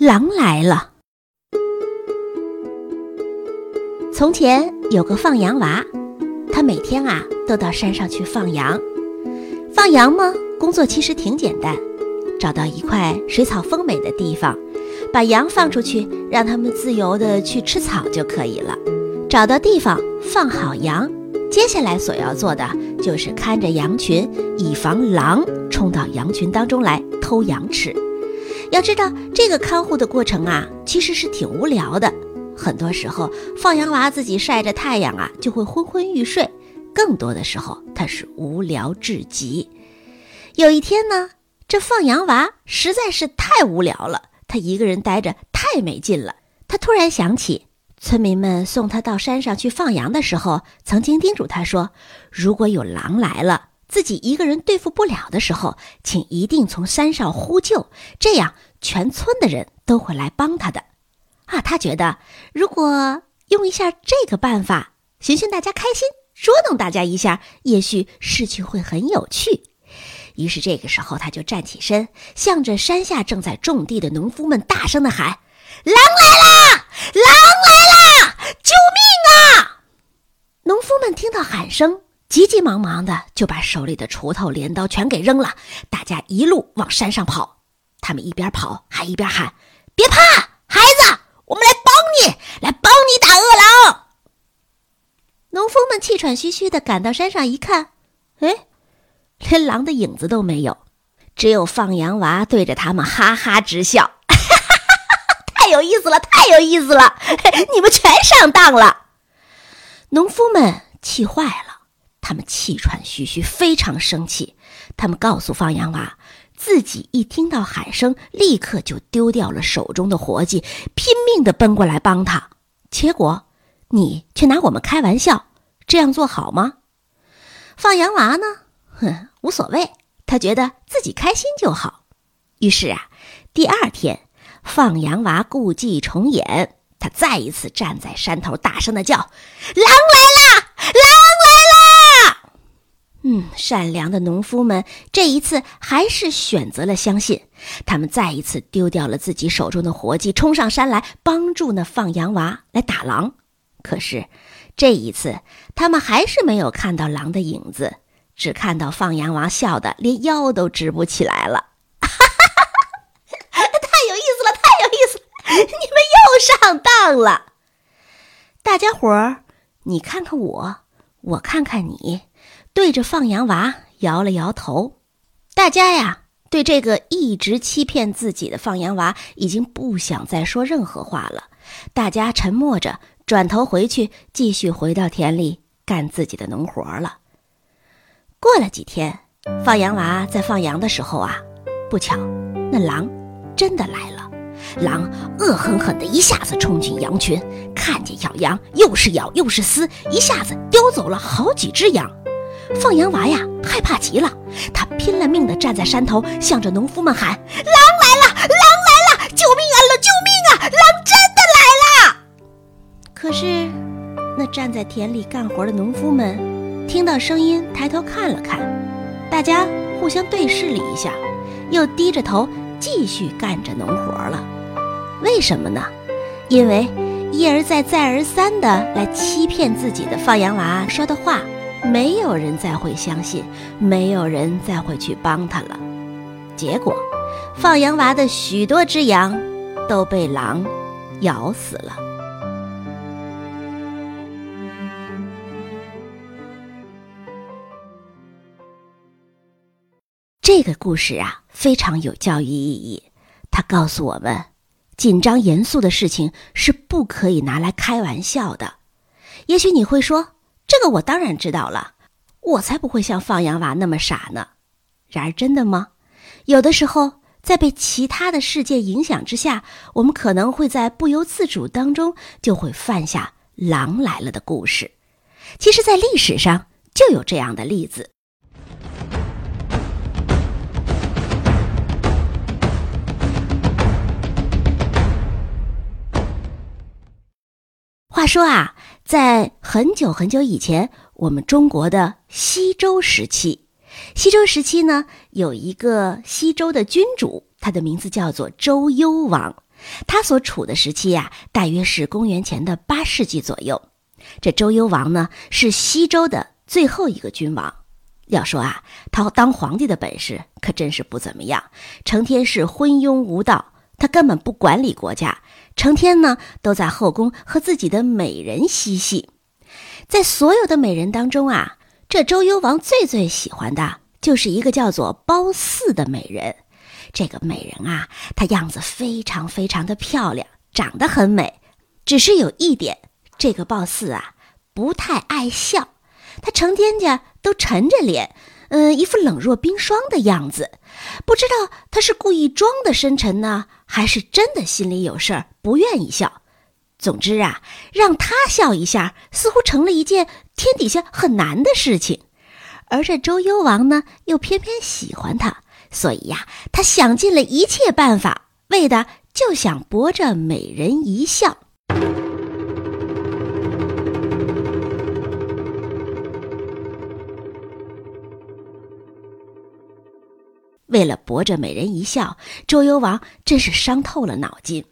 狼来了。从前有个放羊娃，他每天啊都到山上去放羊。放羊嘛，工作其实挺简单，找到一块水草丰美的地方，把羊放出去，让它们自由的去吃草就可以了。找到地方放好羊，接下来所要做的就是看着羊群，以防狼冲到羊群当中来偷羊吃。要知道，这个看护的过程啊，其实是挺无聊的。很多时候，放羊娃自己晒着太阳啊，就会昏昏欲睡；更多的时候，他是无聊至极。有一天呢，这放羊娃实在是太无聊了，他一个人待着太没劲了。他突然想起，村民们送他到山上去放羊的时候，曾经叮嘱他说：“如果有狼来了。”自己一个人对付不了的时候，请一定从山上呼救，这样全村的人都会来帮他的。啊，他觉得如果用一下这个办法，寻寻大家开心，捉弄大家一下，也许事情会很有趣。于是这个时候，他就站起身，向着山下正在种地的农夫们大声的喊：“狼来啦！狼来啦！救命啊！”农夫们听到喊声。急急忙忙的就把手里的锄头、镰刀全给扔了，大家一路往山上跑。他们一边跑还一边喊：“别怕，孩子，我们来帮你，来帮你打饿狼。”农夫们气喘吁吁的赶到山上一看，哎，连狼的影子都没有，只有放羊娃对着他们哈哈直笑：“太有意思了，太有意思了，你们全上当了。”农夫们气坏了。他们气喘吁吁，非常生气。他们告诉放羊娃，自己一听到喊声，立刻就丢掉了手中的活计，拼命的奔过来帮他。结果，你却拿我们开玩笑，这样做好吗？放羊娃呢？哼，无所谓，他觉得自己开心就好。于是啊，第二天，放羊娃故伎重演，他再一次站在山头，大声的叫：“狼来啦！狼！”善良的农夫们这一次还是选择了相信，他们再一次丢掉了自己手中的活计，冲上山来帮助那放羊娃来打狼。可是这一次，他们还是没有看到狼的影子，只看到放羊娃笑得连腰都直不起来了。哈哈哈哈哈太有意思了，太有意思了！你们又上当了。大家伙儿，你看看我，我看看你。对着放羊娃摇了摇头，大家呀，对这个一直欺骗自己的放羊娃已经不想再说任何话了。大家沉默着，转头回去，继续回到田里干自己的农活了。过了几天，放羊娃在放羊的时候啊，不巧，那狼真的来了。狼恶狠狠地一下子冲进羊群，看见小羊，又是咬又是撕，一下子叼走了好几只羊。放羊娃呀，害怕极了，他拼了命地站在山头，向着农夫们喊：“狼来了，狼来了！救命啊！救命啊！狼真的来了！”可是，那站在田里干活的农夫们听到声音，抬头看了看，大家互相对视了一下，又低着头继续干着农活了。为什么呢？因为一而再、再而三地来欺骗自己的放羊娃说的话。没有人再会相信，没有人再会去帮他了。结果，放羊娃的许多只羊都被狼咬死了。这个故事啊，非常有教育意义。它告诉我们，紧张严肃的事情是不可以拿来开玩笑的。也许你会说。这个我当然知道了，我才不会像放羊娃那么傻呢。然而，真的吗？有的时候，在被其他的世界影响之下，我们可能会在不由自主当中就会犯下“狼来了”的故事。其实，在历史上就有这样的例子。话说啊。在很久很久以前，我们中国的西周时期，西周时期呢，有一个西周的君主，他的名字叫做周幽王。他所处的时期呀，大约是公元前的八世纪左右。这周幽王呢，是西周的最后一个君王。要说啊，他当皇帝的本事可真是不怎么样，成天是昏庸无道。他根本不管理国家，成天呢都在后宫和自己的美人嬉戏。在所有的美人当中啊，这周幽王最最喜欢的就是一个叫做褒姒的美人。这个美人啊，她样子非常非常的漂亮，长得很美。只是有一点，这个褒姒啊不太爱笑，她成天家都沉着脸，嗯，一副冷若冰霜的样子。不知道他是故意装的深沉呢，还是真的心里有事儿，不愿意笑。总之啊，让他笑一下，似乎成了一件天底下很难的事情。而这周幽王呢，又偏偏喜欢他。所以呀，他想尽了一切办法，为的就想博这美人一笑。为了博这美人一笑，周幽王真是伤透了脑筋。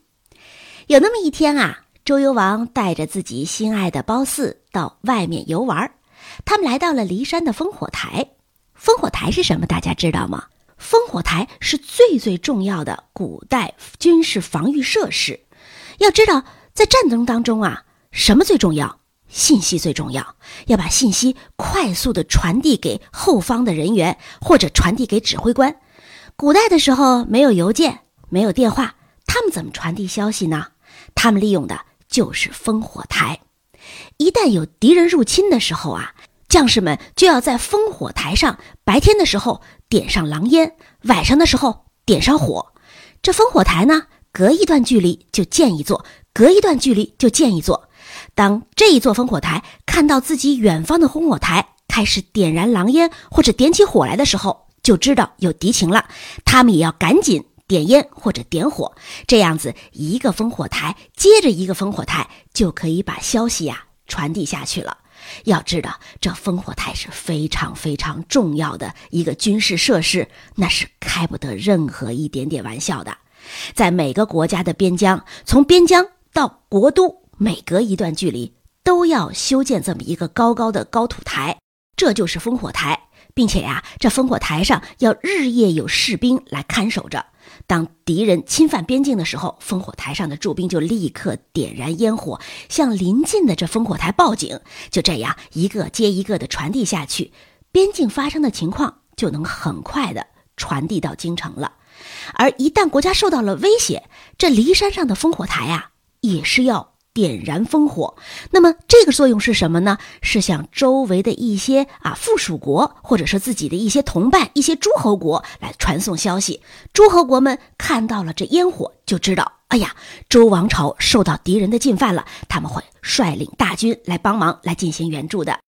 有那么一天啊，周幽王带着自己心爱的褒姒到外面游玩，他们来到了骊山的烽火台。烽火台是什么？大家知道吗？烽火台是最最重要的古代军事防御设施。要知道，在战争当中啊，什么最重要？信息最重要。要把信息快速的传递给后方的人员，或者传递给指挥官。古代的时候没有邮件，没有电话，他们怎么传递消息呢？他们利用的就是烽火台。一旦有敌人入侵的时候啊。将士们就要在烽火台上，白天的时候点上狼烟，晚上的时候点上火。这烽火台呢，隔一段距离就建一座，隔一段距离就建一座。当这一座烽火台看到自己远方的烽火台开始点燃狼烟或者点起火来的时候，就知道有敌情了。他们也要赶紧点烟或者点火，这样子一个烽火台接着一个烽火台，就可以把消息呀传递下去了。要知道，这烽火台是非常非常重要的一个军事设施，那是开不得任何一点点玩笑的。在每个国家的边疆，从边疆到国都，每隔一段距离都要修建这么一个高高的高土台，这就是烽火台，并且呀，这烽火台上要日夜有士兵来看守着。当敌人侵犯边境的时候，烽火台上的驻兵就立刻点燃烟火，向临近的这烽火台报警。就这样，一个接一个的传递下去，边境发生的情况就能很快的传递到京城了。而一旦国家受到了威胁，这骊山上的烽火台啊，也是要。点燃烽火，那么这个作用是什么呢？是向周围的一些啊附属国，或者是自己的一些同伴、一些诸侯国来传送消息。诸侯国们看到了这烟火，就知道，哎呀，周王朝受到敌人的进犯了，他们会率领大军来帮忙，来进行援助的。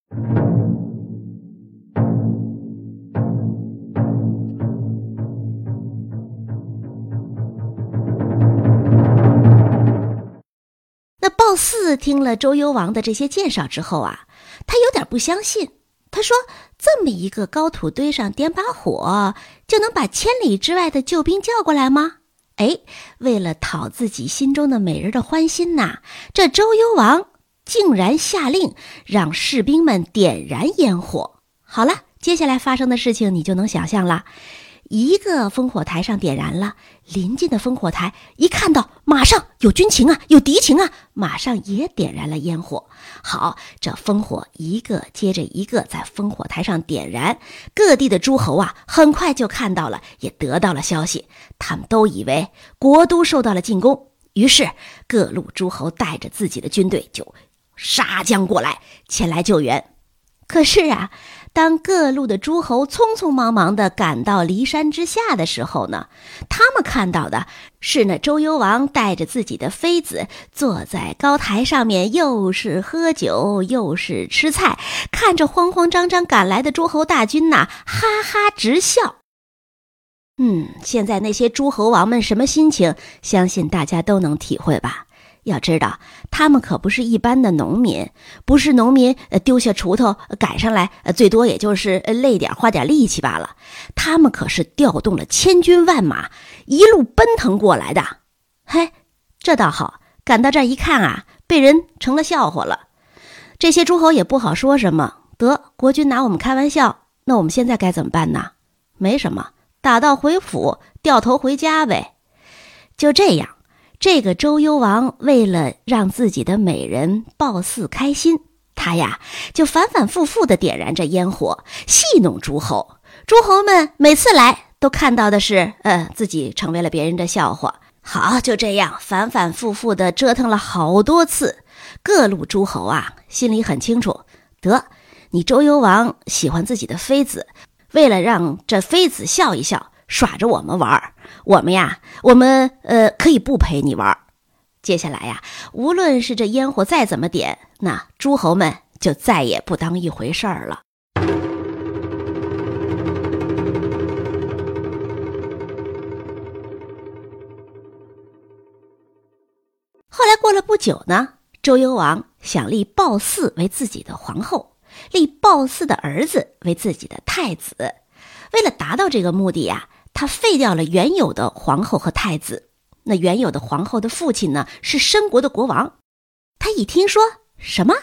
听了周幽王的这些介绍之后啊，他有点不相信。他说：“这么一个高土堆上点把火，就能把千里之外的救兵叫过来吗？”哎，为了讨自己心中的美人的欢心呐，这周幽王竟然下令让士兵们点燃烟火。好了，接下来发生的事情你就能想象了。一个烽火台上点燃了，临近的烽火台一看到，马上有军情啊，有敌情啊，马上也点燃了烟火。好，这烽火一个接着一个在烽火台上点燃，各地的诸侯啊，很快就看到了，也得到了消息，他们都以为国都受到了进攻，于是各路诸侯带着自己的军队就杀将过来，前来救援。可是啊。当各路的诸侯匆匆忙忙地赶到骊山之下的时候呢，他们看到的是那周幽王带着自己的妃子坐在高台上面，又是喝酒又是吃菜，看着慌慌张张赶来的诸侯大军呐，哈哈直笑。嗯，现在那些诸侯王们什么心情，相信大家都能体会吧。要知道，他们可不是一般的农民，不是农民，丢下锄头赶上来，最多也就是累点，花点力气罢了。他们可是调动了千军万马，一路奔腾过来的。嘿，这倒好，赶到这一看啊，被人成了笑话了。这些诸侯也不好说什么，得国君拿我们开玩笑，那我们现在该怎么办呢？没什么，打道回府，掉头回家呗。就这样，这个周幽王为了让自己的美人褒姒开心，他呀就反反复复的点燃着烟火，戏弄诸侯。诸侯们每次来都看到的是，呃，自己成为了别人的笑话。好，就这样反反复复的折腾了好多次。各路诸侯啊，心里很清楚，得你周幽王喜欢自己的妃子，为了让这妃子笑一笑，耍着我们玩儿。我们呀，我们呃可以不陪你玩儿。接下来呀，无论是这烟火再怎么点，那诸侯们就再也不当一回事儿了。后来过了不久呢，周幽王想立褒姒为自己的皇后，立褒姒的儿子为自己的太子。为了达到这个目的呀，他废掉了原有的皇后和太子。那原有的皇后的父亲呢是申国的国王。他一听说什么，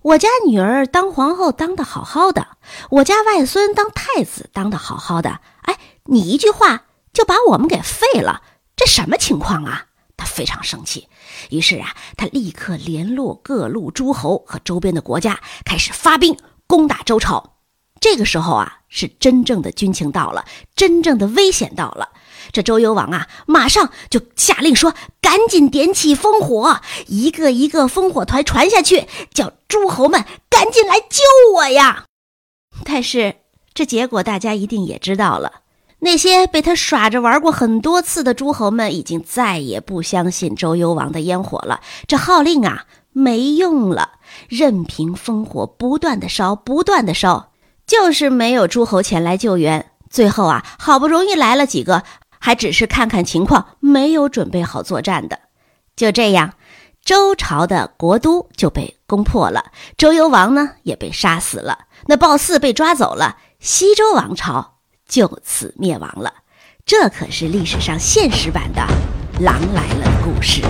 我家女儿当皇后当的好好的，我家外孙当太子当的好好的，哎，你一句话就把我们给废了，这什么情况啊？他非常生气，于是啊，他立刻联络各路诸侯和周边的国家，开始发兵攻打周朝。这个时候啊，是真正的军情到了，真正的危险到了。这周幽王啊，马上就下令说：“赶紧点起烽火，一个一个烽火团传下去，叫诸侯们赶紧来救我呀！”但是这结果大家一定也知道了。那些被他耍着玩过很多次的诸侯们，已经再也不相信周幽王的烟火了。这号令啊，没用了，任凭烽火不断的烧，不断的烧，就是没有诸侯前来救援。最后啊，好不容易来了几个，还只是看看情况，没有准备好作战的。就这样，周朝的国都就被攻破了，周幽王呢也被杀死了，那褒姒被抓走了，西周王朝。就此灭亡了，这可是历史上现实版的《狼来了》的故事。